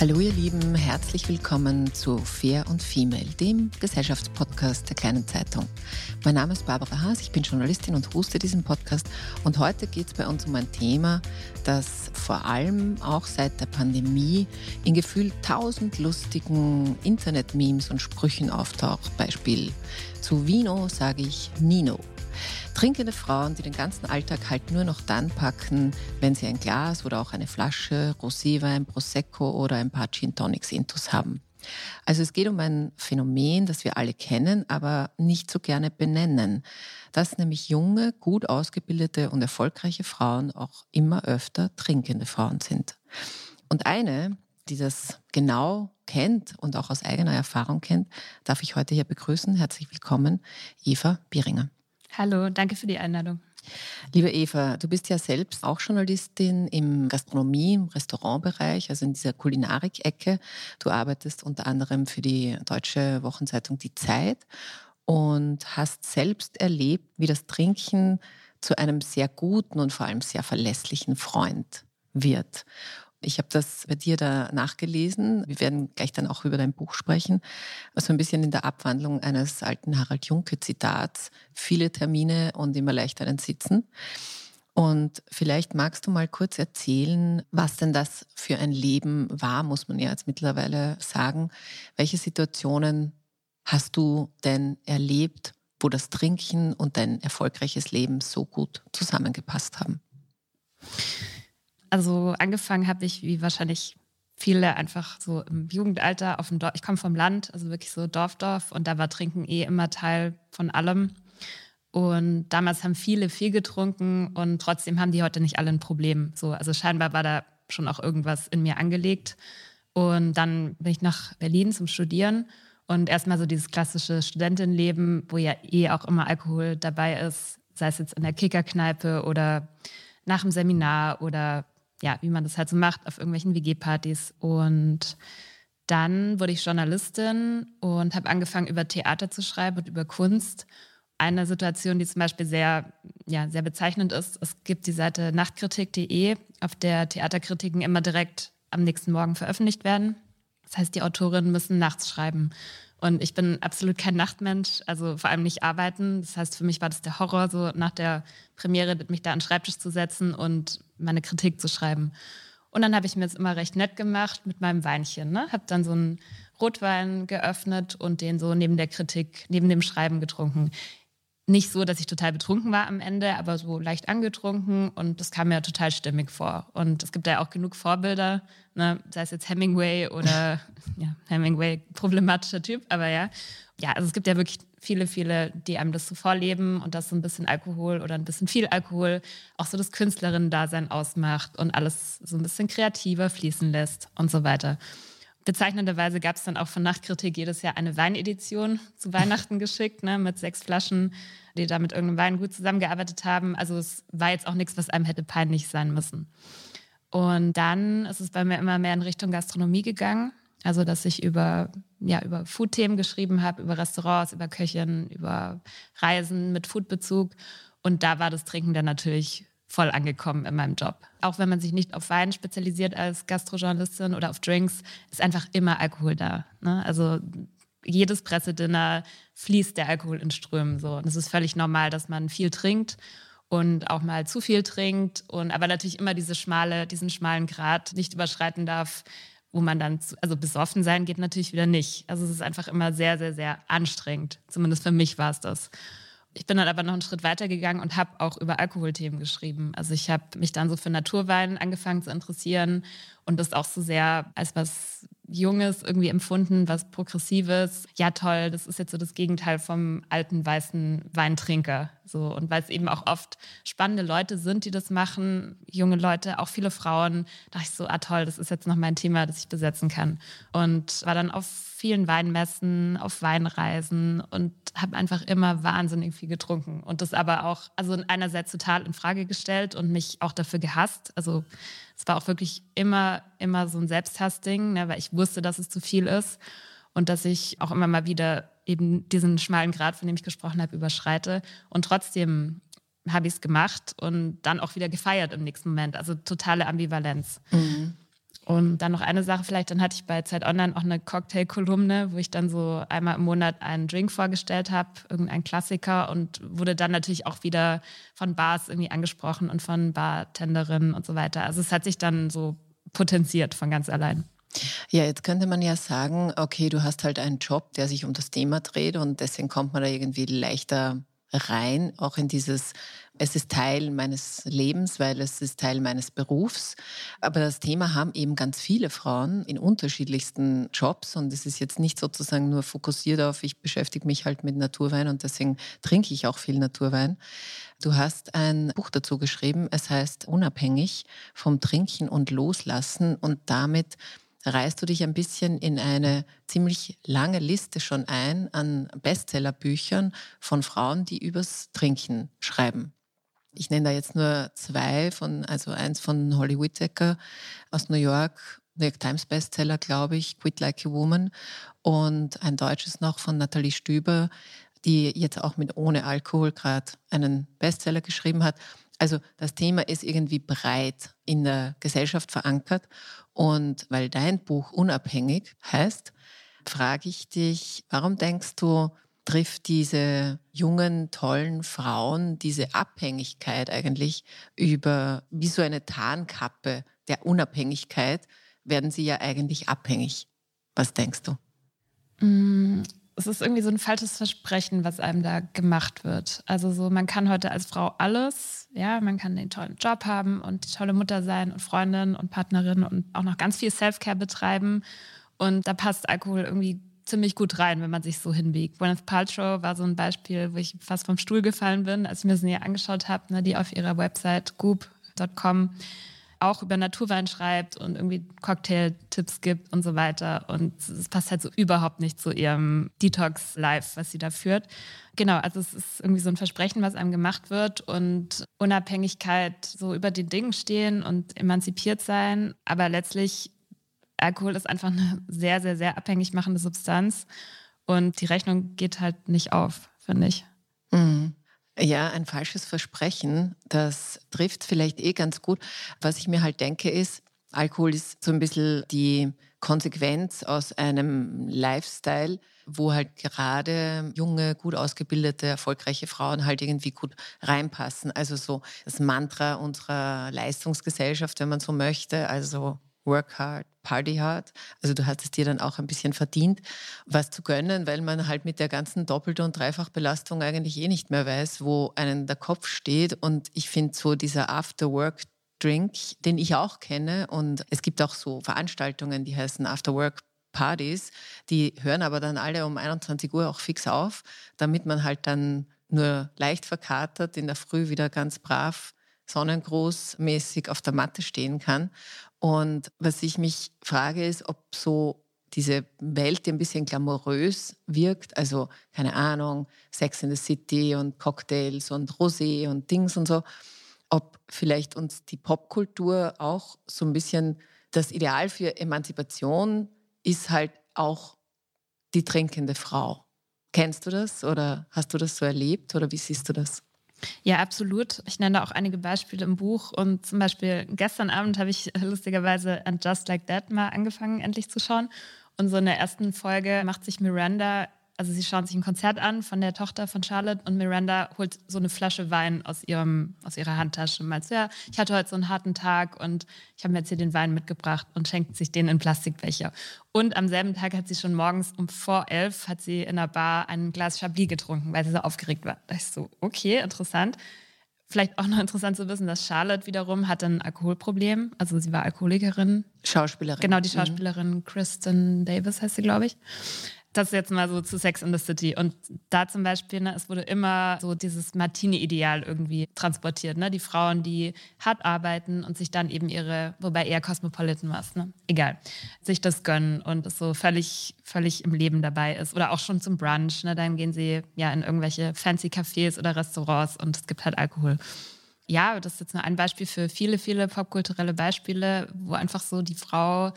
Hallo ihr Lieben, herzlich willkommen zu Fair und Female, dem Gesellschaftspodcast der kleinen Zeitung. Mein Name ist Barbara Haas, ich bin Journalistin und hoste diesen Podcast und heute geht es bei uns um ein Thema, das vor allem auch seit der Pandemie in gefühlt tausend lustigen Internet-Memes und Sprüchen auftaucht. Beispiel zu Vino sage ich Nino. Trinkende Frauen, die den ganzen Alltag halt nur noch dann packen, wenn sie ein Glas oder auch eine Flasche Roséwein, Prosecco oder ein paar Gin Tonics intus haben. Also es geht um ein Phänomen, das wir alle kennen, aber nicht so gerne benennen, dass nämlich junge, gut ausgebildete und erfolgreiche Frauen auch immer öfter trinkende Frauen sind. Und eine, die das genau kennt und auch aus eigener Erfahrung kennt, darf ich heute hier begrüßen. Herzlich willkommen, Eva Bieringer. Hallo, danke für die Einladung. Liebe Eva, du bist ja selbst auch Journalistin im Gastronomie, im Restaurantbereich, also in dieser Kulinarik-Ecke. Du arbeitest unter anderem für die deutsche Wochenzeitung Die Zeit und hast selbst erlebt, wie das Trinken zu einem sehr guten und vor allem sehr verlässlichen Freund wird. Ich habe das bei dir da nachgelesen. Wir werden gleich dann auch über dein Buch sprechen. Also ein bisschen in der Abwandlung eines alten Harald Junke-Zitats. Viele Termine und immer leicht einen Sitzen. Und vielleicht magst du mal kurz erzählen, was denn das für ein Leben war, muss man ja jetzt mittlerweile sagen. Welche Situationen hast du denn erlebt, wo das Trinken und dein erfolgreiches Leben so gut zusammengepasst haben? Also angefangen habe ich, wie wahrscheinlich viele, einfach so im Jugendalter auf dem Dorf. Ich komme vom Land, also wirklich so Dorfdorf und da war Trinken eh immer Teil von allem. Und damals haben viele viel getrunken und trotzdem haben die heute nicht alle ein Problem. So, also scheinbar war da schon auch irgendwas in mir angelegt. Und dann bin ich nach Berlin zum Studieren und erstmal so dieses klassische Studentinnenleben, wo ja eh auch immer Alkohol dabei ist, sei es jetzt in der Kickerkneipe oder nach dem Seminar oder ja, wie man das halt so macht auf irgendwelchen WG-Partys. Und dann wurde ich Journalistin und habe angefangen, über Theater zu schreiben und über Kunst. Eine Situation, die zum Beispiel sehr, ja, sehr bezeichnend ist, es gibt die Seite nachtkritik.de, auf der Theaterkritiken immer direkt am nächsten Morgen veröffentlicht werden. Das heißt, die Autorinnen müssen nachts schreiben. Und ich bin absolut kein Nachtmensch, also vor allem nicht arbeiten. Das heißt, für mich war das der Horror, so nach der Premiere mich da an den Schreibtisch zu setzen und meine Kritik zu schreiben. Und dann habe ich mir das immer recht nett gemacht mit meinem Weinchen. Ne? Habe dann so einen Rotwein geöffnet und den so neben der Kritik, neben dem Schreiben getrunken nicht so, dass ich total betrunken war am Ende, aber so leicht angetrunken und das kam mir total stimmig vor. Und es gibt ja auch genug Vorbilder, ne? sei es jetzt Hemingway oder ja, Hemingway, problematischer Typ, aber ja. Ja, also es gibt ja wirklich viele, viele, die einem das so vorleben und dass so ein bisschen Alkohol oder ein bisschen viel Alkohol auch so das Künstlerinnen-Dasein ausmacht und alles so ein bisschen kreativer fließen lässt und so weiter. Bezeichnenderweise gab es dann auch von Nachtkritik jedes Jahr eine Weinedition zu Weihnachten geschickt, ne, mit sechs Flaschen, die da mit irgendeinem Wein gut zusammengearbeitet haben. Also es war jetzt auch nichts, was einem hätte peinlich sein müssen. Und dann ist es bei mir immer mehr in Richtung Gastronomie gegangen. Also, dass ich über, ja, über Food-Themen geschrieben habe, über Restaurants, über Köchen, über Reisen mit Foodbezug. Und da war das Trinken dann natürlich voll angekommen in meinem Job. Auch wenn man sich nicht auf Wein spezialisiert als Gastrojournalistin oder auf Drinks, ist einfach immer Alkohol da. Ne? Also jedes Pressedinner fließt der Alkohol in Strömen. So. Und es ist völlig normal, dass man viel trinkt und auch mal zu viel trinkt und aber natürlich immer diese schmale, diesen schmalen Grad nicht überschreiten darf, wo man dann, also besoffen sein geht natürlich wieder nicht. Also es ist einfach immer sehr, sehr, sehr anstrengend. Zumindest für mich war es das. Ich bin dann aber noch einen Schritt weiter gegangen und habe auch über Alkoholthemen geschrieben. Also ich habe mich dann so für Naturwein angefangen zu interessieren und das auch so sehr als was Junges irgendwie empfunden, was Progressives. Ja, toll, das ist jetzt so das Gegenteil vom alten weißen Weintrinker. So, und weil es eben auch oft spannende Leute sind, die das machen, junge Leute, auch viele Frauen, dachte ich so, ah toll, das ist jetzt noch mein Thema, das ich besetzen kann. Und war dann auf vielen Weinmessen, auf Weinreisen und habe einfach immer wahnsinnig viel getrunken. Und das aber auch, also einerseits total in Frage gestellt und mich auch dafür gehasst. Also es war auch wirklich immer, immer so ein Selbsthassding, ne, weil ich wusste, dass es zu viel ist und dass ich auch immer mal wieder eben diesen schmalen Grad, von dem ich gesprochen habe, überschreite. Und trotzdem habe ich es gemacht und dann auch wieder gefeiert im nächsten Moment. Also totale Ambivalenz. Mhm. Und dann noch eine Sache vielleicht, dann hatte ich bei Zeit Online auch eine Cocktail-Kolumne, wo ich dann so einmal im Monat einen Drink vorgestellt habe, irgendein Klassiker und wurde dann natürlich auch wieder von Bars irgendwie angesprochen und von Bartenderinnen und so weiter. Also es hat sich dann so potenziert von ganz allein. Ja, jetzt könnte man ja sagen, okay, du hast halt einen Job, der sich um das Thema dreht und deswegen kommt man da irgendwie leichter rein, auch in dieses, es ist Teil meines Lebens, weil es ist Teil meines Berufs. Aber das Thema haben eben ganz viele Frauen in unterschiedlichsten Jobs und es ist jetzt nicht sozusagen nur fokussiert auf, ich beschäftige mich halt mit Naturwein und deswegen trinke ich auch viel Naturwein. Du hast ein Buch dazu geschrieben, es heißt Unabhängig vom Trinken und Loslassen und damit reißt du dich ein bisschen in eine ziemlich lange Liste schon ein an Bestsellerbüchern von Frauen, die übers Trinken schreiben. Ich nenne da jetzt nur zwei von, also eins von Holly Whittaker aus New York, New York Times Bestseller, glaube ich, Quit Like a Woman und ein deutsches noch von Nathalie Stüber, die jetzt auch mit Ohne Alkohol gerade einen Bestseller geschrieben hat. Also das Thema ist irgendwie breit in der Gesellschaft verankert. Und weil dein Buch unabhängig heißt, frage ich dich, warum denkst du, trifft diese jungen, tollen Frauen diese Abhängigkeit eigentlich über wie so eine Tarnkappe der Unabhängigkeit, werden sie ja eigentlich abhängig. Was denkst du? Mm, es ist irgendwie so ein falsches Versprechen, was einem da gemacht wird. Also so, man kann heute als Frau alles, ja, man kann den tollen Job haben und die tolle Mutter sein und Freundin und Partnerin und auch noch ganz viel Self-Care betreiben. Und da passt Alkohol irgendwie ziemlich gut rein, wenn man sich so hinbiegt. Gwyneth Paltrow war so ein Beispiel, wo ich fast vom Stuhl gefallen bin, als ich mir das näher angeschaut habe, ne, die auf ihrer Website goop.com auch über Naturwein schreibt und irgendwie Cocktail-Tipps gibt und so weiter. Und es passt halt so überhaupt nicht zu ihrem Detox-Life, was sie da führt. Genau, also es ist irgendwie so ein Versprechen, was einem gemacht wird und Unabhängigkeit, so über den Dingen stehen und emanzipiert sein. Aber letztlich, Alkohol ist einfach eine sehr, sehr, sehr abhängig machende Substanz. Und die Rechnung geht halt nicht auf, finde ich. Mhm. Ja, ein falsches Versprechen, das trifft vielleicht eh ganz gut. Was ich mir halt denke ist, Alkohol ist so ein bisschen die Konsequenz aus einem Lifestyle, wo halt gerade junge, gut ausgebildete, erfolgreiche Frauen halt irgendwie gut reinpassen. Also so das Mantra unserer Leistungsgesellschaft, wenn man so möchte. Also work hard, party hard. Also du hast es dir dann auch ein bisschen verdient, was zu gönnen, weil man halt mit der ganzen Doppelt- und Dreifachbelastung eigentlich eh nicht mehr weiß, wo einen der Kopf steht. Und ich finde so dieser After-Work Drink, den ich auch kenne. Und es gibt auch so Veranstaltungen, die heißen After-Work Partys. Die hören aber dann alle um 21 Uhr auch fix auf, damit man halt dann nur leicht verkatert in der Früh wieder ganz brav sonnengroßmäßig auf der Matte stehen kann. Und was ich mich frage, ist, ob so diese Welt, die ein bisschen glamourös wirkt, also keine Ahnung, Sex in the City und Cocktails und Rosé und Dings und so, ob vielleicht uns die Popkultur auch so ein bisschen das Ideal für Emanzipation ist halt auch die trinkende Frau. Kennst du das oder hast du das so erlebt oder wie siehst du das? Ja, absolut. Ich nenne auch einige Beispiele im Buch. Und zum Beispiel gestern Abend habe ich lustigerweise And Just Like That mal angefangen, endlich zu schauen. Und so in der ersten Folge macht sich Miranda also sie schauen sich ein Konzert an von der Tochter von Charlotte und Miranda holt so eine Flasche Wein aus, ihrem, aus ihrer Handtasche und meint, ja, ich hatte heute so einen harten Tag und ich habe mir jetzt hier den Wein mitgebracht und schenkt sich den in Plastikbecher. Und am selben Tag hat sie schon morgens um vor elf hat sie in der Bar ein Glas Chablis getrunken, weil sie so aufgeregt war. Da ich so, okay, interessant. Vielleicht auch noch interessant zu wissen, dass Charlotte wiederum hatte ein Alkoholproblem. Also sie war Alkoholikerin. Schauspielerin. Genau, die. Schauspielerin mhm. Kristen Davis heißt sie, glaube ich das jetzt mal so zu Sex in the City. Und da zum Beispiel, ne, es wurde immer so dieses Martini-Ideal irgendwie transportiert. Ne? Die Frauen, die hart arbeiten und sich dann eben ihre, wobei eher Cosmopolitan was, ne? egal, sich das gönnen und es so völlig, völlig im Leben dabei ist. Oder auch schon zum Brunch. Ne? Dann gehen sie ja in irgendwelche fancy Cafés oder Restaurants und es gibt halt Alkohol ja, das ist jetzt nur ein Beispiel für viele, viele popkulturelle Beispiele, wo einfach so die Frau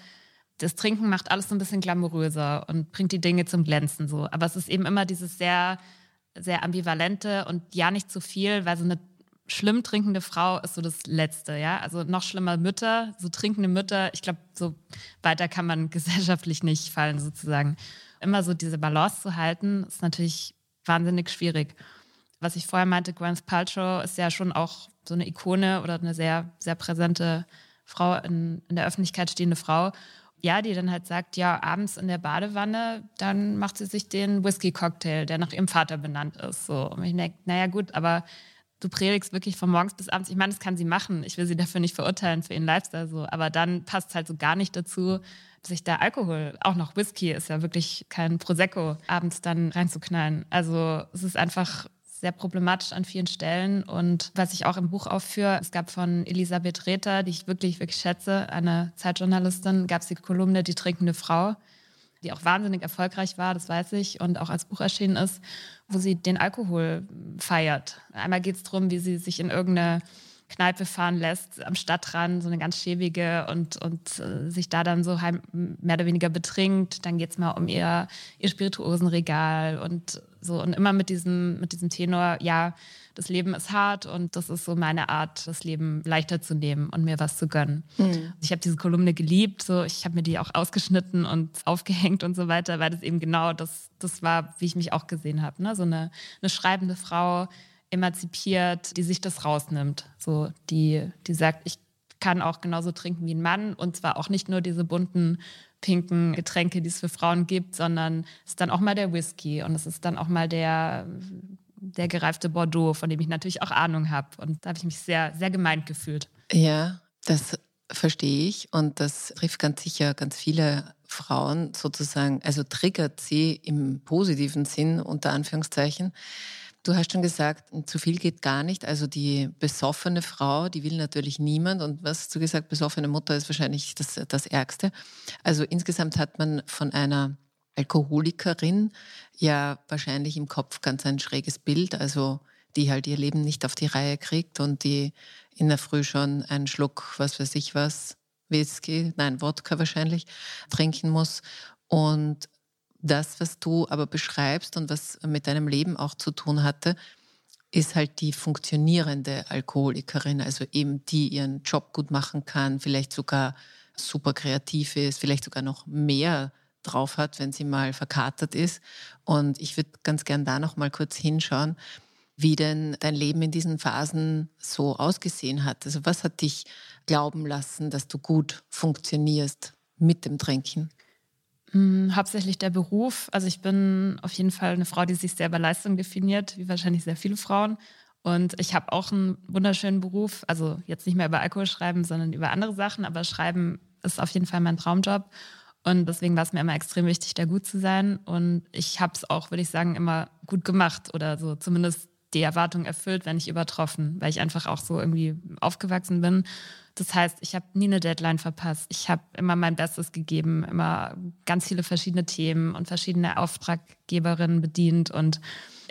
das Trinken macht alles so ein bisschen glamouröser und bringt die Dinge zum Glänzen so. Aber es ist eben immer dieses sehr, sehr ambivalente und ja nicht zu viel, weil so eine schlimm trinkende Frau ist so das Letzte, ja. Also noch schlimmer Mütter, so trinkende Mütter. Ich glaube, so weiter kann man gesellschaftlich nicht fallen sozusagen. Immer so diese Balance zu halten, ist natürlich wahnsinnig schwierig. Was ich vorher meinte, Gwyneth Paltrow ist ja schon auch so eine Ikone oder eine sehr, sehr präsente Frau, in, in der Öffentlichkeit stehende Frau ja, die dann halt sagt, ja, abends in der Badewanne, dann macht sie sich den Whisky-Cocktail, der nach ihrem Vater benannt ist. So. Und ich denke, naja gut, aber du predigst wirklich von morgens bis abends. Ich meine, das kann sie machen. Ich will sie dafür nicht verurteilen, für ihren Lifestyle so. Aber dann passt es halt so gar nicht dazu, sich da Alkohol, auch noch Whisky, ist ja wirklich kein Prosecco, abends dann reinzuknallen. Also es ist einfach sehr problematisch an vielen Stellen. Und was ich auch im Buch aufführe, es gab von Elisabeth Rether, die ich wirklich, wirklich schätze, eine Zeitjournalistin, gab es die Kolumne Die trinkende Frau, die auch wahnsinnig erfolgreich war, das weiß ich, und auch als Buch erschienen ist, wo sie den Alkohol feiert. Einmal geht es darum, wie sie sich in irgendeine Kneipe fahren lässt am Stadtrand, so eine ganz schäbige und, und äh, sich da dann so heim, mehr oder weniger betrinkt. Dann geht es mal um ihr, ihr Spirituosenregal und so und immer mit diesem, mit diesem Tenor, ja, das Leben ist hart und das ist so meine Art, das Leben leichter zu nehmen und mir was zu gönnen. Mhm. Ich habe diese Kolumne geliebt, so ich habe mir die auch ausgeschnitten und aufgehängt und so weiter, weil das eben genau das, das war, wie ich mich auch gesehen habe. Ne? So eine, eine schreibende Frau, emanzipiert, die sich das rausnimmt. So, die, die sagt, ich kann auch genauso trinken wie ein Mann und zwar auch nicht nur diese bunten pinken Getränke, die es für Frauen gibt, sondern es ist dann auch mal der Whisky und es ist dann auch mal der, der gereifte Bordeaux, von dem ich natürlich auch Ahnung habe. Und da habe ich mich sehr, sehr gemeint gefühlt. Ja, das verstehe ich und das trifft ganz sicher ganz viele Frauen sozusagen, also triggert sie im positiven Sinn unter Anführungszeichen. Du hast schon gesagt, zu viel geht gar nicht. Also die besoffene Frau, die will natürlich niemand. Und was hast du gesagt, besoffene Mutter ist wahrscheinlich das, das Ärgste. Also insgesamt hat man von einer Alkoholikerin ja wahrscheinlich im Kopf ganz ein schräges Bild. Also die halt ihr Leben nicht auf die Reihe kriegt und die in der Früh schon einen Schluck, was weiß ich was, Whisky, nein, Wodka wahrscheinlich, trinken muss. Und das, was du aber beschreibst und was mit deinem Leben auch zu tun hatte, ist halt die funktionierende Alkoholikerin, also eben die ihren Job gut machen kann, vielleicht sogar super kreativ ist, vielleicht sogar noch mehr drauf hat, wenn sie mal verkatert ist. Und ich würde ganz gern da noch mal kurz hinschauen, wie denn dein Leben in diesen Phasen so ausgesehen hat. Also was hat dich glauben lassen, dass du gut funktionierst mit dem Trinken? Hm, hauptsächlich der Beruf. Also ich bin auf jeden Fall eine Frau, die sich sehr über Leistung definiert, wie wahrscheinlich sehr viele Frauen. Und ich habe auch einen wunderschönen Beruf. Also jetzt nicht mehr über Alkohol schreiben, sondern über andere Sachen. Aber Schreiben ist auf jeden Fall mein Traumjob. Und deswegen war es mir immer extrem wichtig, da gut zu sein. Und ich habe es auch, würde ich sagen, immer gut gemacht oder so zumindest die Erwartung erfüllt, wenn nicht übertroffen, weil ich einfach auch so irgendwie aufgewachsen bin das heißt, ich habe nie eine Deadline verpasst. Ich habe immer mein Bestes gegeben, immer ganz viele verschiedene Themen und verschiedene Auftraggeberinnen bedient und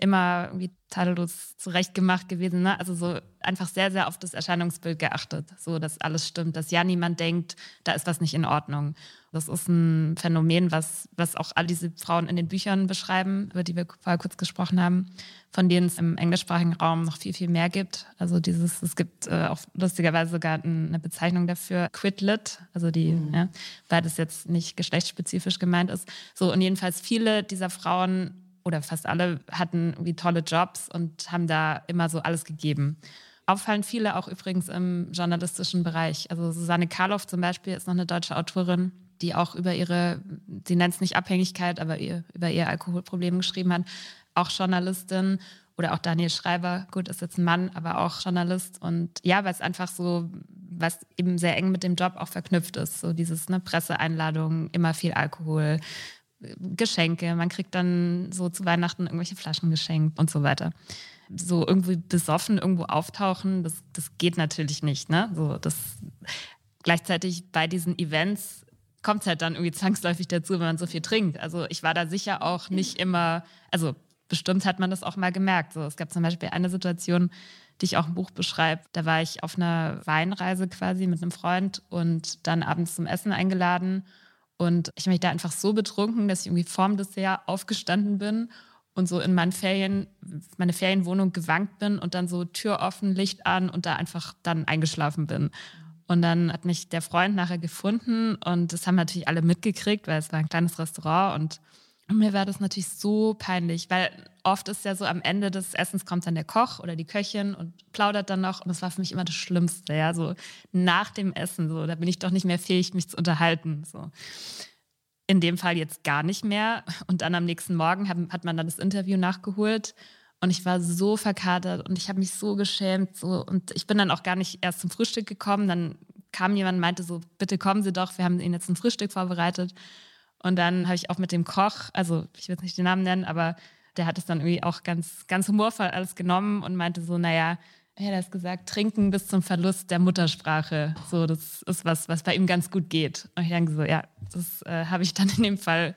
immer irgendwie tadellos zurechtgemacht gewesen. Ne? Also so einfach sehr, sehr auf das Erscheinungsbild geachtet, so dass alles stimmt, dass ja niemand denkt, da ist was nicht in Ordnung. Das ist ein Phänomen, was, was auch all diese Frauen in den Büchern beschreiben, über die wir vorher kurz gesprochen haben, von denen es im englischsprachigen Raum noch viel, viel mehr gibt. Also dieses, es gibt äh, auch lustigerweise sogar eine Bezeichnung dafür, Quitlit, also die, mhm. ja, weil das jetzt nicht geschlechtsspezifisch gemeint ist. So, und jedenfalls viele dieser Frauen oder fast alle hatten irgendwie tolle Jobs und haben da immer so alles gegeben. Auffallen viele auch übrigens im journalistischen Bereich. Also Susanne Karloff zum Beispiel ist noch eine deutsche Autorin, die auch über ihre, sie nennt es nicht Abhängigkeit, aber ihr, über ihr Alkoholproblem geschrieben hat. Auch Journalistin oder auch Daniel Schreiber, gut, ist jetzt ein Mann, aber auch Journalist. Und ja, weil es einfach so, was eben sehr eng mit dem Job auch verknüpft ist. So dieses ne, Presseeinladungen, immer viel Alkohol, Geschenke. Man kriegt dann so zu Weihnachten irgendwelche Flaschen geschenkt und so weiter. So irgendwie besoffen irgendwo auftauchen, das, das geht natürlich nicht. Ne? So, das, gleichzeitig bei diesen Events kommt es halt dann irgendwie zwangsläufig dazu, wenn man so viel trinkt. Also ich war da sicher auch nicht immer, also bestimmt hat man das auch mal gemerkt. So, es gab zum Beispiel eine Situation, die ich auch im Buch beschreibe. Da war ich auf einer Weinreise quasi mit einem Freund und dann abends zum Essen eingeladen. Und ich habe mich da einfach so betrunken, dass ich irgendwie vorm Dessert aufgestanden bin und so in meinen Ferien, meine Ferienwohnung gewankt bin und dann so Tür offen, Licht an und da einfach dann eingeschlafen bin. Und dann hat mich der Freund nachher gefunden und das haben natürlich alle mitgekriegt, weil es war ein kleines Restaurant und mir war das natürlich so peinlich, weil oft ist ja so am Ende des Essens kommt dann der Koch oder die Köchin und plaudert dann noch und das war für mich immer das Schlimmste, ja, so nach dem Essen, so, da bin ich doch nicht mehr fähig, mich zu unterhalten, so. In dem Fall jetzt gar nicht mehr und dann am nächsten Morgen hat, hat man dann das Interview nachgeholt und ich war so verkatert und ich habe mich so geschämt. So. Und ich bin dann auch gar nicht erst zum Frühstück gekommen. Dann kam jemand und meinte so, bitte kommen Sie doch, wir haben Ihnen jetzt ein Frühstück vorbereitet. Und dann habe ich auch mit dem Koch, also ich will jetzt nicht den Namen nennen, aber der hat es dann irgendwie auch ganz, ganz humorvoll alles genommen und meinte so, naja, er hat das gesagt, trinken bis zum Verlust der Muttersprache. So, das ist was, was bei ihm ganz gut geht. Und ich denke so, ja, das äh, habe ich dann in dem Fall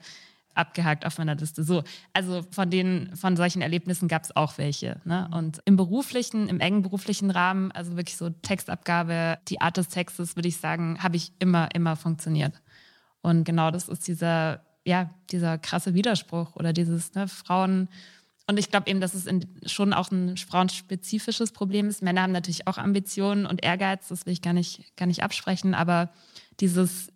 abgehakt auf meiner Liste. So, also von den, von solchen Erlebnissen gab es auch welche. Ne? Und im beruflichen, im engen beruflichen Rahmen, also wirklich so Textabgabe, die Art des Textes, würde ich sagen, habe ich immer, immer funktioniert. Und genau das ist dieser, ja, dieser krasse Widerspruch oder dieses ne, Frauen. Und ich glaube eben, dass es in, schon auch ein frauenspezifisches Problem ist. Männer haben natürlich auch Ambitionen und Ehrgeiz, das will ich gar nicht, gar nicht absprechen, aber dieses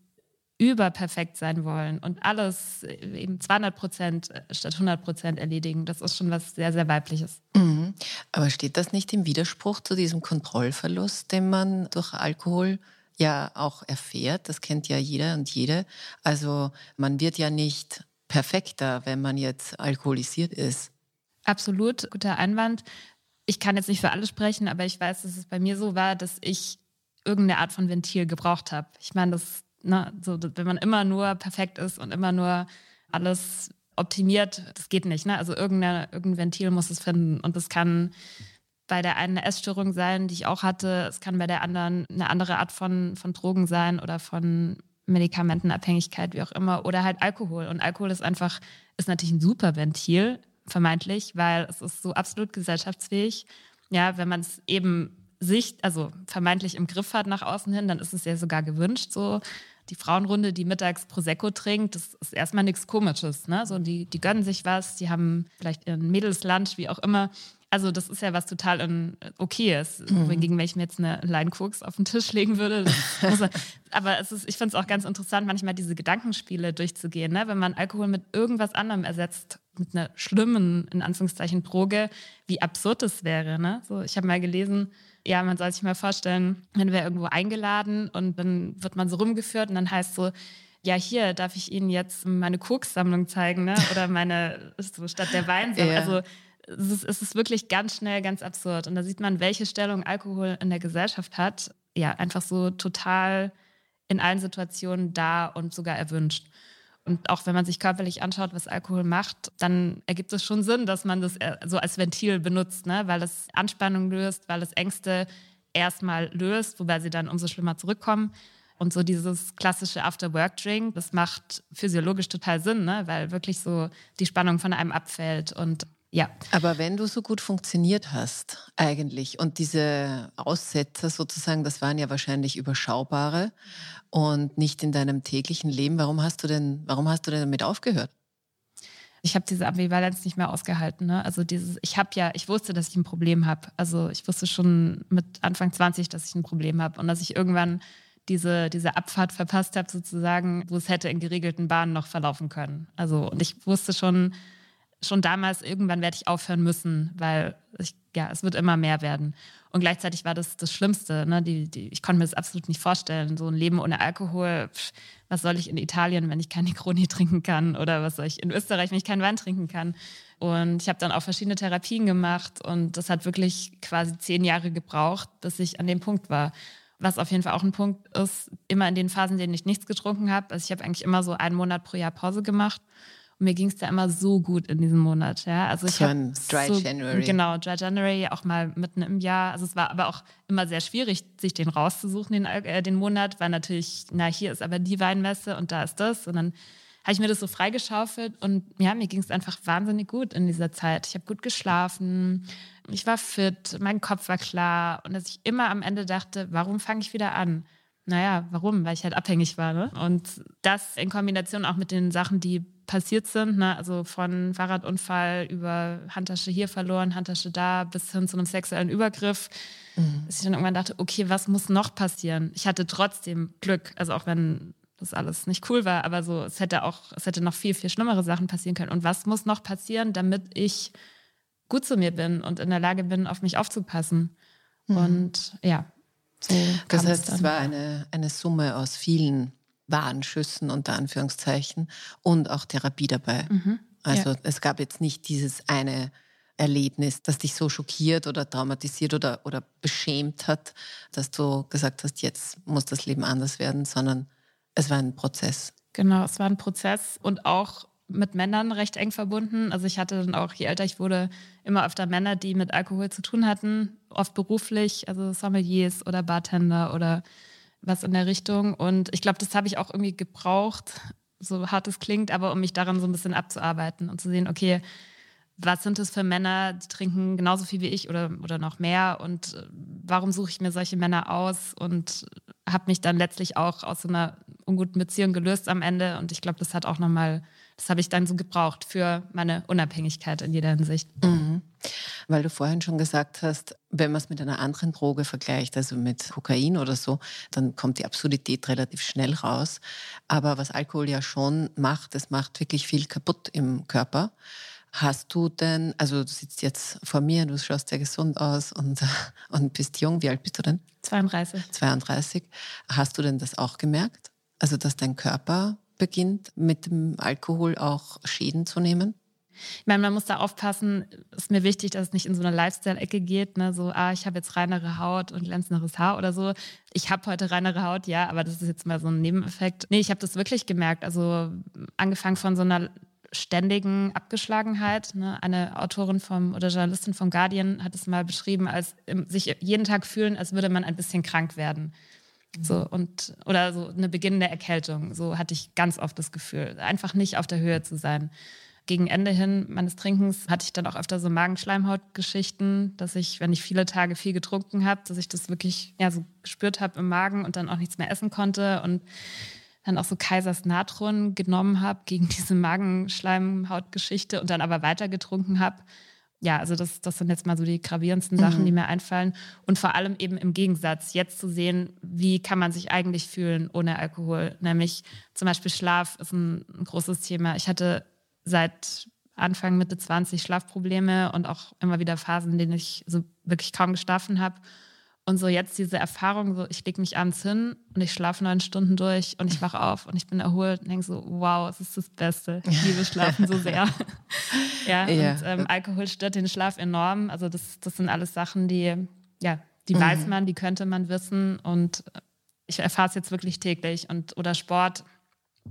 überperfekt sein wollen und alles eben 200 Prozent statt 100 Prozent erledigen. Das ist schon was sehr, sehr Weibliches. Mhm. Aber steht das nicht im Widerspruch zu diesem Kontrollverlust, den man durch Alkohol ja auch erfährt? Das kennt ja jeder und jede. Also man wird ja nicht perfekter, wenn man jetzt alkoholisiert ist. Absolut, guter Einwand. Ich kann jetzt nicht für alle sprechen, aber ich weiß, dass es bei mir so war, dass ich irgendeine Art von Ventil gebraucht habe. Ich meine, das Ne? So, wenn man immer nur perfekt ist und immer nur alles optimiert, das geht nicht. Ne? Also irgendein Ventil muss es finden. Und das kann bei der einen eine Essstörung sein, die ich auch hatte. Es kann bei der anderen eine andere Art von, von Drogen sein oder von Medikamentenabhängigkeit, wie auch immer. Oder halt Alkohol. Und Alkohol ist einfach, ist natürlich ein super Ventil, vermeintlich, weil es ist so absolut gesellschaftsfähig. Ja, wenn man es eben Sicht, also vermeintlich im Griff hat nach außen hin, dann ist es ja sogar gewünscht, so die Frauenrunde, die mittags Prosecco trinkt, das ist erstmal nichts Komisches. Ne? So, die, die gönnen sich was, die haben vielleicht ihren Mädelslunch, wie auch immer. Also das ist ja was total in, okay ist, mhm. gegen welchen jetzt eine Line Cooks auf den Tisch legen würde. aber es ist, ich finde es auch ganz interessant, manchmal diese Gedankenspiele durchzugehen. Ne? Wenn man Alkohol mit irgendwas anderem ersetzt, mit einer schlimmen, in Anführungszeichen, Droge, wie absurd es wäre. Ne? So, ich habe mal gelesen, ja, man soll sich mal vorstellen, man wäre irgendwo eingeladen und dann wird man so rumgeführt und dann heißt so, ja, hier darf ich Ihnen jetzt meine Kokssammlung zeigen, ne? Oder meine, so statt der Weinsammlung. Ja. Also es ist, es ist wirklich ganz schnell, ganz absurd. Und da sieht man, welche Stellung Alkohol in der Gesellschaft hat. Ja, einfach so total in allen Situationen da und sogar erwünscht. Und auch wenn man sich körperlich anschaut, was Alkohol macht, dann ergibt es schon Sinn, dass man das äh, so als Ventil benutzt, ne? weil es Anspannung löst, weil es Ängste erstmal löst, wobei sie dann umso schlimmer zurückkommen. Und so dieses klassische After-Work-Drink, das macht physiologisch total Sinn, ne? weil wirklich so die Spannung von einem abfällt und ja. Aber wenn du so gut funktioniert hast, eigentlich, und diese Aussetzer sozusagen, das waren ja wahrscheinlich überschaubare und nicht in deinem täglichen Leben, warum hast du denn, warum hast du denn damit aufgehört? Ich habe diese Ambivalenz nicht mehr ausgehalten. Ne? Also dieses, ich habe ja, ich wusste, dass ich ein Problem habe. Also ich wusste schon mit Anfang 20, dass ich ein Problem habe und dass ich irgendwann diese, diese Abfahrt verpasst habe, sozusagen, wo es hätte in geregelten Bahnen noch verlaufen können. Also, und ich wusste schon, schon damals, irgendwann werde ich aufhören müssen, weil ich, ja, es wird immer mehr werden. Und gleichzeitig war das das Schlimmste. Ne? Die, die, ich konnte mir das absolut nicht vorstellen. So ein Leben ohne Alkohol. Pff, was soll ich in Italien, wenn ich kein Negroni trinken kann? Oder was soll ich in Österreich, wenn ich keinen Wein trinken kann? Und ich habe dann auch verschiedene Therapien gemacht. Und das hat wirklich quasi zehn Jahre gebraucht, bis ich an dem Punkt war. Was auf jeden Fall auch ein Punkt ist, immer in den Phasen, in denen ich nichts getrunken habe. Also ich habe eigentlich immer so einen Monat pro Jahr Pause gemacht. Und mir ging es da immer so gut in diesem Monat. Ja? Also ich so ein Dry so, January. Genau, Dry January, auch mal mitten im Jahr. Also es war aber auch immer sehr schwierig, sich den rauszusuchen, den, äh, den Monat, weil natürlich, na, hier ist aber die Weinmesse und da ist das. Und dann habe ich mir das so freigeschaufelt und ja, mir ging es einfach wahnsinnig gut in dieser Zeit. Ich habe gut geschlafen, ich war fit, mein Kopf war klar und dass ich immer am Ende dachte, warum fange ich wieder an? Naja, warum? Weil ich halt abhängig war. Ne? Und das in Kombination auch mit den Sachen, die passiert sind, ne? also von Fahrradunfall über Handtasche hier verloren, Handtasche da, bis hin zu einem sexuellen Übergriff, mhm. dass ich dann irgendwann dachte, okay, was muss noch passieren? Ich hatte trotzdem Glück, also auch wenn das alles nicht cool war, aber so, es hätte auch, es hätte noch viel, viel schlimmere Sachen passieren können. Und was muss noch passieren, damit ich gut zu mir bin und in der Lage bin, auf mich aufzupassen? Mhm. Und ja, so das heißt, es, es war eine, eine Summe aus vielen Warnschüssen unter Anführungszeichen und auch Therapie dabei. Mhm. Also ja. es gab jetzt nicht dieses eine Erlebnis, das dich so schockiert oder traumatisiert oder, oder beschämt hat, dass du gesagt hast, jetzt muss das Leben anders werden, sondern es war ein Prozess. Genau, es war ein Prozess und auch mit Männern recht eng verbunden. Also ich hatte dann auch, je älter ich wurde, immer öfter Männer, die mit Alkohol zu tun hatten, oft beruflich, also Sommeliers oder Bartender oder was in der Richtung. Und ich glaube, das habe ich auch irgendwie gebraucht, so hart es klingt, aber um mich daran so ein bisschen abzuarbeiten und zu sehen, okay, was sind das für Männer, die trinken genauso viel wie ich oder, oder noch mehr? Und äh, warum suche ich mir solche Männer aus? Und habe mich dann letztlich auch aus so einer unguten Beziehung gelöst am Ende. Und ich glaube, das hat auch nochmal das habe ich dann so gebraucht für meine Unabhängigkeit in jeder Hinsicht. Mhm. Weil du vorhin schon gesagt hast, wenn man es mit einer anderen Droge vergleicht, also mit Kokain oder so, dann kommt die Absurdität relativ schnell raus. Aber was Alkohol ja schon macht, es macht wirklich viel kaputt im Körper. Hast du denn, also du sitzt jetzt vor mir, du schaust sehr gesund aus und, und bist jung. Wie alt bist du denn? 32. 32. Hast du denn das auch gemerkt? Also, dass dein Körper beginnt, mit dem Alkohol auch Schäden zu nehmen? Ich meine, man muss da aufpassen, ist mir wichtig, dass es nicht in so eine Lifestyle-Ecke geht, ne? so, ah, ich habe jetzt reinere Haut und glänzenderes Haar oder so. Ich habe heute reinere Haut, ja, aber das ist jetzt mal so ein Nebeneffekt. Nee, ich habe das wirklich gemerkt. Also angefangen von so einer ständigen Abgeschlagenheit. Ne? Eine Autorin vom oder Journalistin vom Guardian hat es mal beschrieben, als sich jeden Tag fühlen, als würde man ein bisschen krank werden. So, und, oder so eine beginnende Erkältung. So hatte ich ganz oft das Gefühl, einfach nicht auf der Höhe zu sein. Gegen Ende hin meines Trinkens hatte ich dann auch öfter so Magenschleimhautgeschichten, dass ich, wenn ich viele Tage viel getrunken habe, dass ich das wirklich ja, so gespürt habe im Magen und dann auch nichts mehr essen konnte und dann auch so Kaisers Natron genommen habe gegen diese Magenschleimhautgeschichte und dann aber weiter getrunken habe ja, also das, das sind jetzt mal so die gravierendsten Sachen, mhm. die mir einfallen. Und vor allem eben im Gegensatz, jetzt zu sehen, wie kann man sich eigentlich fühlen ohne Alkohol. Nämlich zum Beispiel Schlaf ist ein, ein großes Thema. Ich hatte seit Anfang, Mitte 20 Schlafprobleme und auch immer wieder Phasen, in denen ich so wirklich kaum geschlafen habe. Und so jetzt diese Erfahrung, so ich lege mich abends hin und ich schlafe neun Stunden durch und ich wache auf und ich bin erholt und denke so, wow, es ist das Beste. Ich liebe Schlafen so sehr. ja, ja, und ähm, Alkohol stört den Schlaf enorm. Also das, das sind alles Sachen, die, ja, die mhm. weiß man, die könnte man wissen und ich erfahre es jetzt wirklich täglich. Und oder Sport.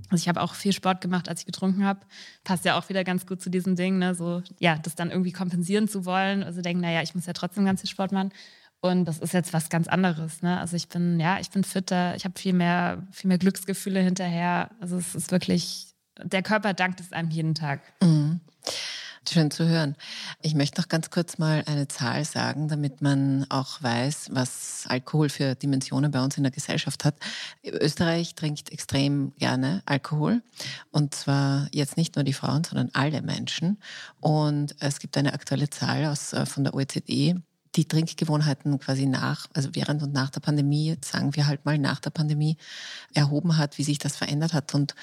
Also ich habe auch viel Sport gemacht, als ich getrunken habe. Passt ja auch wieder ganz gut zu diesem Ding, ne? So, ja, das dann irgendwie kompensieren zu wollen. Also denken, naja, ich muss ja trotzdem ganz viel Sport machen. Und das ist jetzt was ganz anderes. Ne? Also ich bin, ja, ich bin fitter, ich habe viel mehr, viel mehr Glücksgefühle hinterher. Also es ist wirklich, der Körper dankt es einem jeden Tag. Mhm. Schön zu hören. Ich möchte noch ganz kurz mal eine Zahl sagen, damit man auch weiß, was Alkohol für Dimensionen bei uns in der Gesellschaft hat. Österreich trinkt extrem gerne Alkohol und zwar jetzt nicht nur die Frauen, sondern alle Menschen. Und es gibt eine aktuelle Zahl aus, äh, von der OECD, die Trinkgewohnheiten quasi nach, also während und nach der Pandemie, jetzt sagen wir halt mal nach der Pandemie, erhoben hat, wie sich das verändert hat. Und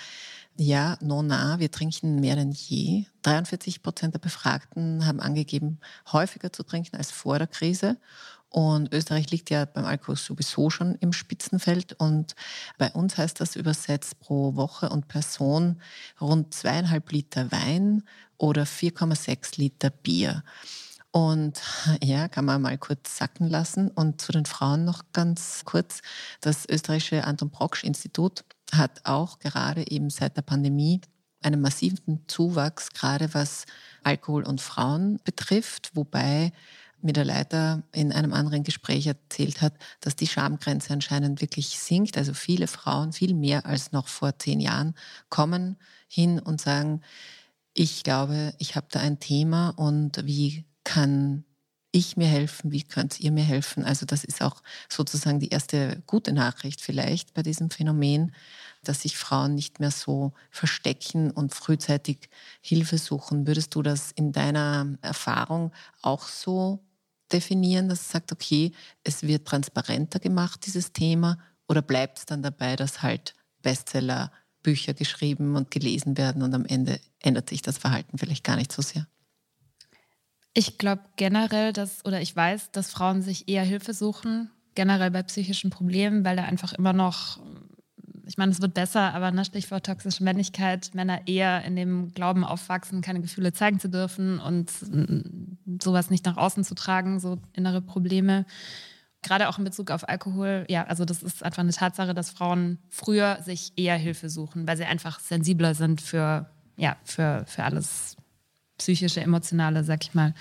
ja, nona, wir trinken mehr denn je. 43 Prozent der Befragten haben angegeben, häufiger zu trinken als vor der Krise. Und Österreich liegt ja beim Alkohol sowieso schon im Spitzenfeld. Und bei uns heißt das übersetzt pro Woche und Person rund zweieinhalb Liter Wein oder 4,6 Liter Bier. Und ja, kann man mal kurz sacken lassen. Und zu den Frauen noch ganz kurz. Das österreichische Anton Brocksch Institut hat auch gerade eben seit der Pandemie einen massiven Zuwachs, gerade was Alkohol und Frauen betrifft, wobei mir der Leiter in einem anderen Gespräch erzählt hat, dass die Schamgrenze anscheinend wirklich sinkt. Also viele Frauen, viel mehr als noch vor zehn Jahren, kommen hin und sagen, ich glaube, ich habe da ein Thema und wie kann ich mir helfen, wie könnt ihr mir helfen? Also das ist auch sozusagen die erste gute Nachricht vielleicht bei diesem Phänomen, dass sich Frauen nicht mehr so verstecken und frühzeitig Hilfe suchen. Würdest du das in deiner Erfahrung auch so definieren, dass es sagt, okay, es wird transparenter gemacht, dieses Thema, oder bleibt es dann dabei, dass halt Bestseller, Bücher geschrieben und gelesen werden und am Ende ändert sich das Verhalten vielleicht gar nicht so sehr? Ich glaube generell, dass, oder ich weiß, dass Frauen sich eher Hilfe suchen, generell bei psychischen Problemen, weil da einfach immer noch, ich meine, es wird besser, aber ne, Stichwort toxische Männlichkeit, Männer eher in dem Glauben aufwachsen, keine Gefühle zeigen zu dürfen und sowas nicht nach außen zu tragen, so innere Probleme. Gerade auch in Bezug auf Alkohol, ja, also das ist einfach eine Tatsache, dass Frauen früher sich eher Hilfe suchen, weil sie einfach sensibler sind für, ja, für, für alles psychische, emotionale, sag ich mal.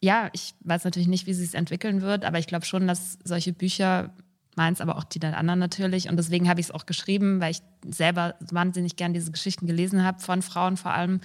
Ja, ich weiß natürlich nicht, wie sie es entwickeln wird, aber ich glaube schon, dass solche Bücher, meins, aber auch die der anderen natürlich, und deswegen habe ich es auch geschrieben, weil ich selber wahnsinnig gern diese Geschichten gelesen habe, von Frauen vor allem,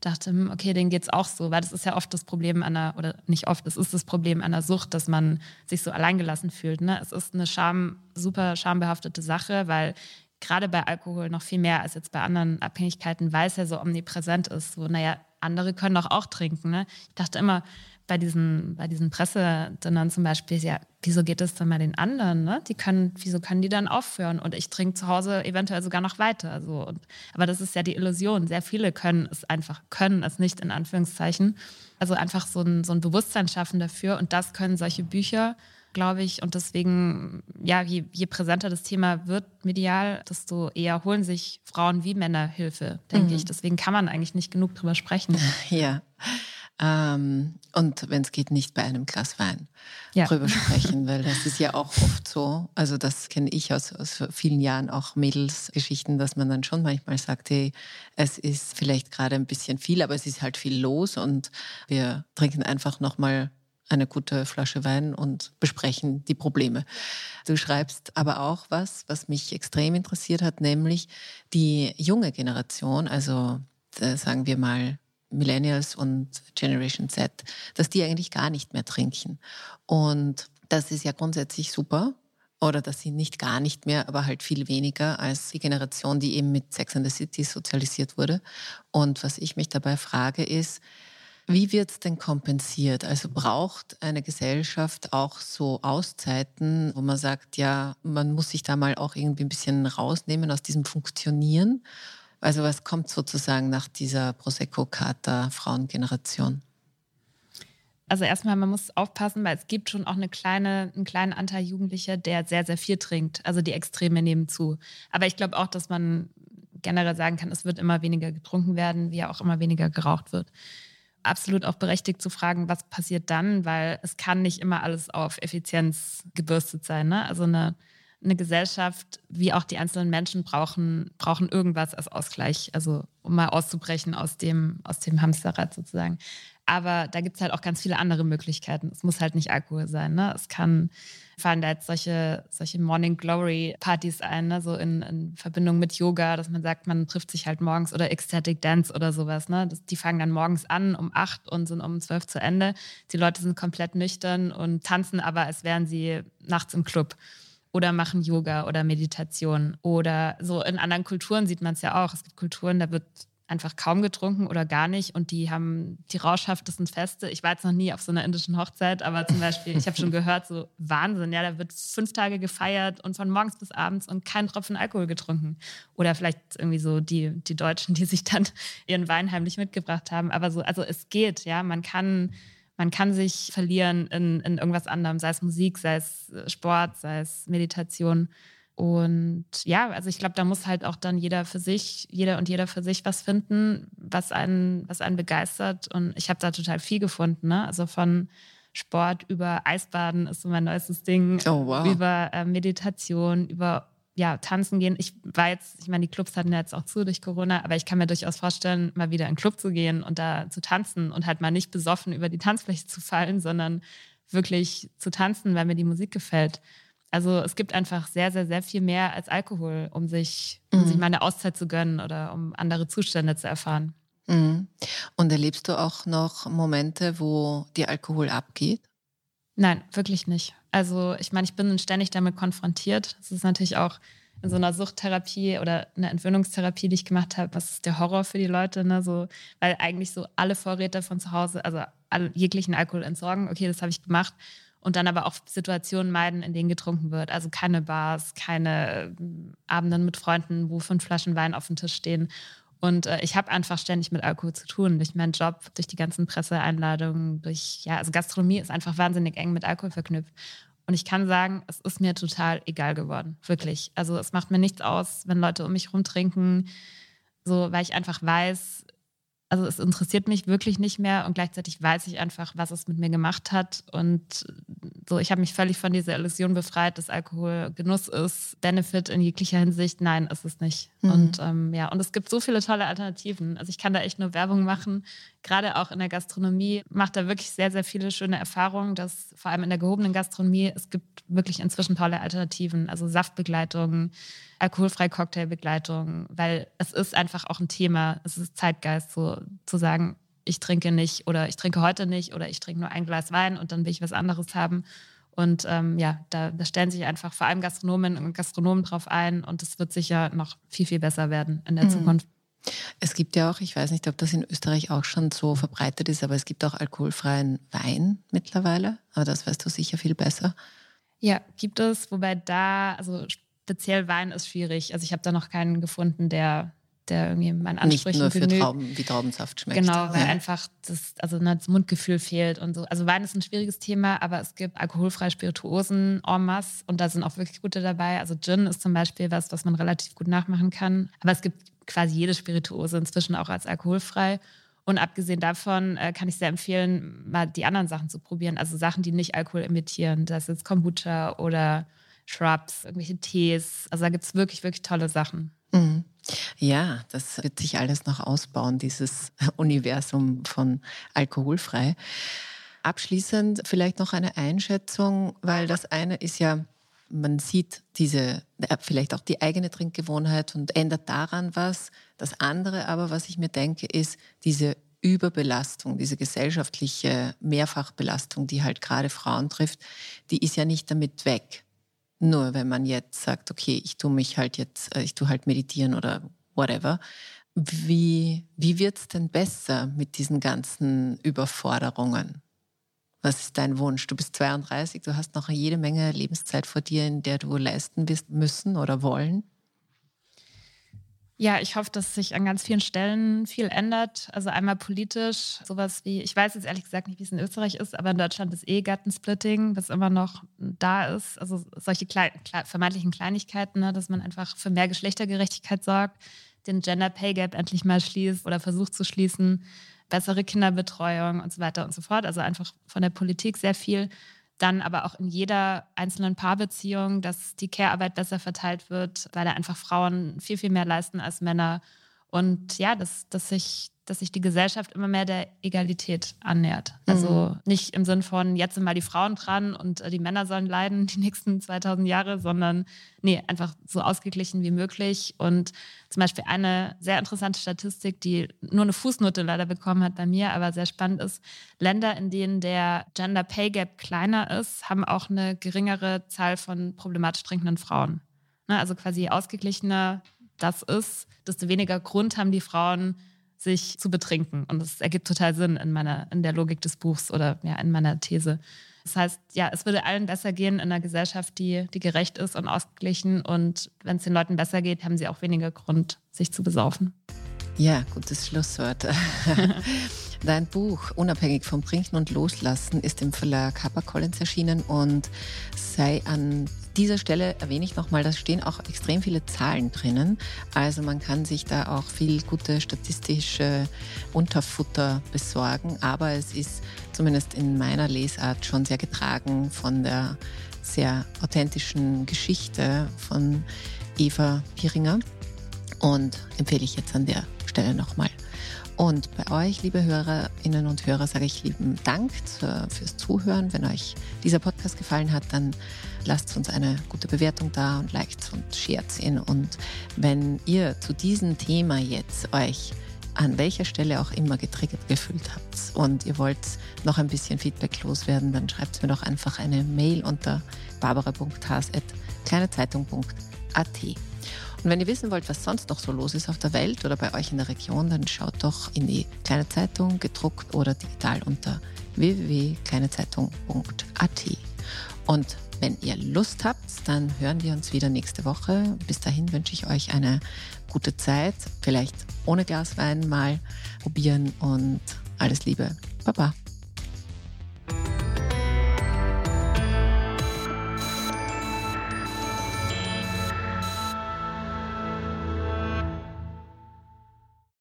dachte, hm, okay, denen geht es auch so, weil das ist ja oft das Problem der, oder nicht oft, es ist das Problem der Sucht, dass man sich so alleingelassen fühlt. Ne? Es ist eine Scham, super schambehaftete Sache, weil gerade bei Alkohol noch viel mehr als jetzt bei anderen Abhängigkeiten, weil es ja so omnipräsent ist. So, naja, andere können doch auch trinken. Ne? Ich dachte immer bei diesen, bei diesen Pressedonnern zum Beispiel, ja, wieso geht es dann bei den anderen? Ne? Die können, wieso können die dann aufhören? Und ich trinke zu Hause eventuell sogar noch weiter. Also, und, aber das ist ja die Illusion. Sehr viele können es einfach, können es nicht in Anführungszeichen. Also einfach so ein, so ein Bewusstsein schaffen dafür. Und das können solche Bücher glaube ich. Und deswegen, ja, je, je, präsenter das Thema wird medial, desto eher holen sich Frauen wie Männer Hilfe, denke mhm. ich. Deswegen kann man eigentlich nicht genug drüber sprechen. Ja. Ähm, und wenn es geht, nicht bei einem Glas Wein ja. drüber sprechen, weil das ist ja auch oft so. Also das kenne ich aus, aus vielen Jahren auch Mädelsgeschichten, dass man dann schon manchmal sagt, hey, es ist vielleicht gerade ein bisschen viel, aber es ist halt viel los und wir trinken einfach nochmal eine gute Flasche Wein und besprechen die Probleme. Du schreibst aber auch was, was mich extrem interessiert hat, nämlich die junge Generation, also äh, sagen wir mal Millennials und Generation Z, dass die eigentlich gar nicht mehr trinken. Und das ist ja grundsätzlich super. Oder dass sie nicht gar nicht mehr, aber halt viel weniger als die Generation, die eben mit Sex and the City sozialisiert wurde. Und was ich mich dabei frage, ist, wie wird es denn kompensiert? Also braucht eine Gesellschaft auch so Auszeiten, wo man sagt, ja, man muss sich da mal auch irgendwie ein bisschen rausnehmen aus diesem Funktionieren? Also was kommt sozusagen nach dieser Prosecco-Kater-Frauengeneration? Also erstmal, man muss aufpassen, weil es gibt schon auch eine kleine, einen kleinen Anteil Jugendlicher, der sehr, sehr viel trinkt. Also die Extreme nehmen zu. Aber ich glaube auch, dass man generell sagen kann, es wird immer weniger getrunken werden, wie auch immer weniger geraucht wird absolut auch berechtigt zu fragen, was passiert dann, weil es kann nicht immer alles auf Effizienz gebürstet sein. Ne? Also eine, eine Gesellschaft, wie auch die einzelnen Menschen brauchen, brauchen irgendwas als Ausgleich, also um mal auszubrechen aus dem, aus dem Hamsterrad sozusagen. Aber da gibt es halt auch ganz viele andere Möglichkeiten. Es muss halt nicht Alkohol sein. Ne? Es kann, fallen da jetzt solche, solche Morning Glory Partys ein, ne? so in, in, Verbindung mit Yoga, dass man sagt, man trifft sich halt morgens oder Ecstatic Dance oder sowas. Ne? Das, die fangen dann morgens an um acht und sind um zwölf zu Ende. Die Leute sind komplett nüchtern und tanzen aber, als wären sie nachts im Club oder machen Yoga oder Meditation. Oder so in anderen Kulturen sieht man es ja auch. Es gibt Kulturen, da wird einfach kaum getrunken oder gar nicht und die haben die rauschhaftesten Feste. Ich war jetzt noch nie auf so einer indischen Hochzeit, aber zum Beispiel, ich habe schon gehört, so Wahnsinn, ja, da wird fünf Tage gefeiert und von morgens bis abends und kein Tropfen Alkohol getrunken. Oder vielleicht irgendwie so die, die Deutschen, die sich dann ihren Wein heimlich mitgebracht haben. Aber so, also es geht, ja, man kann, man kann sich verlieren in, in irgendwas anderem, sei es Musik, sei es Sport, sei es Meditation. Und ja, also ich glaube, da muss halt auch dann jeder für sich, jeder und jeder für sich was finden, was einen, was einen begeistert. Und ich habe da total viel gefunden. Ne? Also von Sport über Eisbaden ist so mein neuestes Ding, oh, wow. über äh, Meditation, über ja, tanzen gehen. Ich war jetzt, ich meine, die Clubs hatten ja jetzt auch zu durch Corona, aber ich kann mir durchaus vorstellen, mal wieder in einen Club zu gehen und da zu tanzen und halt mal nicht besoffen über die Tanzfläche zu fallen, sondern wirklich zu tanzen, weil mir die Musik gefällt. Also es gibt einfach sehr, sehr, sehr viel mehr als Alkohol, um sich, um mhm. sich mal eine Auszeit zu gönnen oder um andere Zustände zu erfahren. Mhm. Und erlebst du auch noch Momente, wo dir Alkohol abgeht? Nein, wirklich nicht. Also ich meine, ich bin ständig damit konfrontiert. Das ist natürlich auch in so einer Suchttherapie oder einer Entwöhnungstherapie, die ich gemacht habe, was ist der Horror für die Leute, ne? So, weil eigentlich so alle Vorräte von zu Hause, also alle, jeglichen Alkohol entsorgen, okay, das habe ich gemacht und dann aber auch Situationen meiden, in denen getrunken wird. Also keine Bars, keine äh, Abenden mit Freunden, wo fünf Flaschen Wein auf dem Tisch stehen. Und äh, ich habe einfach ständig mit Alkohol zu tun, durch meinen Job, durch die ganzen Presseeinladungen, durch, ja, also Gastronomie ist einfach wahnsinnig eng mit Alkohol verknüpft. Und ich kann sagen, es ist mir total egal geworden, wirklich. Also es macht mir nichts aus, wenn Leute um mich rumtrinken, so, weil ich einfach weiß, also es interessiert mich wirklich nicht mehr und gleichzeitig weiß ich einfach, was es mit mir gemacht hat. Und so, ich habe mich völlig von dieser Illusion befreit, dass Alkohol Genuss ist, Benefit in jeglicher Hinsicht. Nein, ist es nicht. Mhm. Und ähm, ja, und es gibt so viele tolle Alternativen. Also ich kann da echt nur Werbung machen. Gerade auch in der Gastronomie macht da wirklich sehr, sehr viele schöne Erfahrungen, dass vor allem in der gehobenen Gastronomie, es gibt wirklich inzwischen tolle Alternativen. Also Saftbegleitungen, alkoholfreie Cocktailbegleitung, weil es ist einfach auch ein Thema, es ist Zeitgeist, so zu sagen, ich trinke nicht oder ich trinke heute nicht oder ich trinke nur ein Glas Wein und dann will ich was anderes haben. Und ähm, ja, da, da, stellen sich einfach vor allem Gastronomen und Gastronomen drauf ein und es wird sicher noch viel, viel besser werden in der mhm. Zukunft. Es gibt ja auch, ich weiß nicht, ob das in Österreich auch schon so verbreitet ist, aber es gibt auch alkoholfreien Wein mittlerweile. Aber das weißt du sicher viel besser. Ja, gibt es, wobei da, also speziell Wein ist schwierig. Also ich habe da noch keinen gefunden, der, der irgendwie meinen Ansprüchen Nicht nur für Trauben, wie Traubensaft schmeckt. Genau, weil ja. einfach das, also ne, das Mundgefühl fehlt und so. Also Wein ist ein schwieriges Thema, aber es gibt alkoholfreie Spirituosen en masse und da sind auch wirklich gute dabei. Also Gin ist zum Beispiel was, was man relativ gut nachmachen kann. Aber es gibt quasi jede Spirituose inzwischen auch als alkoholfrei. Und abgesehen davon äh, kann ich sehr empfehlen, mal die anderen Sachen zu probieren. Also Sachen, die nicht Alkohol imitieren. Das ist Kombucha oder Shrubs, irgendwelche Tees. Also da gibt es wirklich, wirklich tolle Sachen. Mhm. Ja, das wird sich alles noch ausbauen, dieses Universum von alkoholfrei. Abschließend vielleicht noch eine Einschätzung, weil das eine ist ja, man sieht diese, äh, vielleicht auch die eigene Trinkgewohnheit und ändert daran was. Das andere aber, was ich mir denke, ist diese Überbelastung, diese gesellschaftliche Mehrfachbelastung, die halt gerade Frauen trifft, die ist ja nicht damit weg. Nur wenn man jetzt sagt, okay, ich tue mich halt jetzt, äh, ich tue halt meditieren oder whatever. Wie, wie wird es denn besser mit diesen ganzen Überforderungen? Was ist dein Wunsch? Du bist 32, du hast noch jede Menge Lebenszeit vor dir, in der du leisten wirst müssen oder wollen. Ja, ich hoffe, dass sich an ganz vielen Stellen viel ändert. Also einmal politisch, sowas wie, ich weiß jetzt ehrlich gesagt nicht, wie es in Österreich ist, aber in Deutschland ist Ehegattensplitting, was immer noch da ist. Also solche klein, vermeintlichen Kleinigkeiten, ne, dass man einfach für mehr Geschlechtergerechtigkeit sorgt, den Gender Pay Gap endlich mal schließt oder versucht zu schließen, bessere Kinderbetreuung und so weiter und so fort. Also einfach von der Politik sehr viel dann aber auch in jeder einzelnen Paarbeziehung, dass die Care-Arbeit besser verteilt wird, weil da einfach Frauen viel, viel mehr leisten als Männer Und ja, dass, dass sich dass sich die Gesellschaft immer mehr der Egalität annähert. Also mhm. nicht im Sinn von, jetzt sind mal die Frauen dran und äh, die Männer sollen leiden die nächsten 2000 Jahre, sondern nee, einfach so ausgeglichen wie möglich. Und zum Beispiel eine sehr interessante Statistik, die nur eine Fußnote leider bekommen hat bei mir, aber sehr spannend ist, Länder, in denen der Gender Pay Gap kleiner ist, haben auch eine geringere Zahl von problematisch trinkenden Frauen. Ne, also quasi ausgeglichener das ist, desto weniger Grund haben die Frauen, sich zu betrinken. Und das ergibt total Sinn in meiner, in der Logik des Buchs oder ja, in meiner These. Das heißt, ja, es würde allen besser gehen in einer Gesellschaft, die, die gerecht ist und ausgeglichen. Und wenn es den Leuten besser geht, haben sie auch weniger Grund, sich zu besaufen. Ja, gutes Schlusswort. Dein Buch Unabhängig vom Trinken und Loslassen ist im Verlag HarperCollins erschienen und sei an dieser Stelle erwähne ich nochmal, da stehen auch extrem viele Zahlen drinnen. Also man kann sich da auch viel gute statistische Unterfutter besorgen. Aber es ist zumindest in meiner Lesart schon sehr getragen von der sehr authentischen Geschichte von Eva Piringer und empfehle ich jetzt an der Stelle nochmal. Und bei euch, liebe Hörerinnen und Hörer, sage ich lieben Dank fürs Zuhören. Wenn euch dieser Podcast gefallen hat, dann lasst uns eine gute Bewertung da und liked und shared ihn. Und wenn ihr zu diesem Thema jetzt euch an welcher Stelle auch immer getriggert gefühlt habt und ihr wollt noch ein bisschen Feedback loswerden, dann schreibt mir doch einfach eine Mail unter barbara.has.kleinezeitung.at. Und wenn ihr wissen wollt, was sonst noch so los ist auf der Welt oder bei euch in der Region, dann schaut doch in die Kleine Zeitung, gedruckt oder digital unter www.kleinezeitung.at. Und wenn ihr Lust habt, dann hören wir uns wieder nächste Woche. Bis dahin wünsche ich euch eine gute Zeit. Vielleicht ohne Glas Wein mal probieren und alles Liebe. Baba.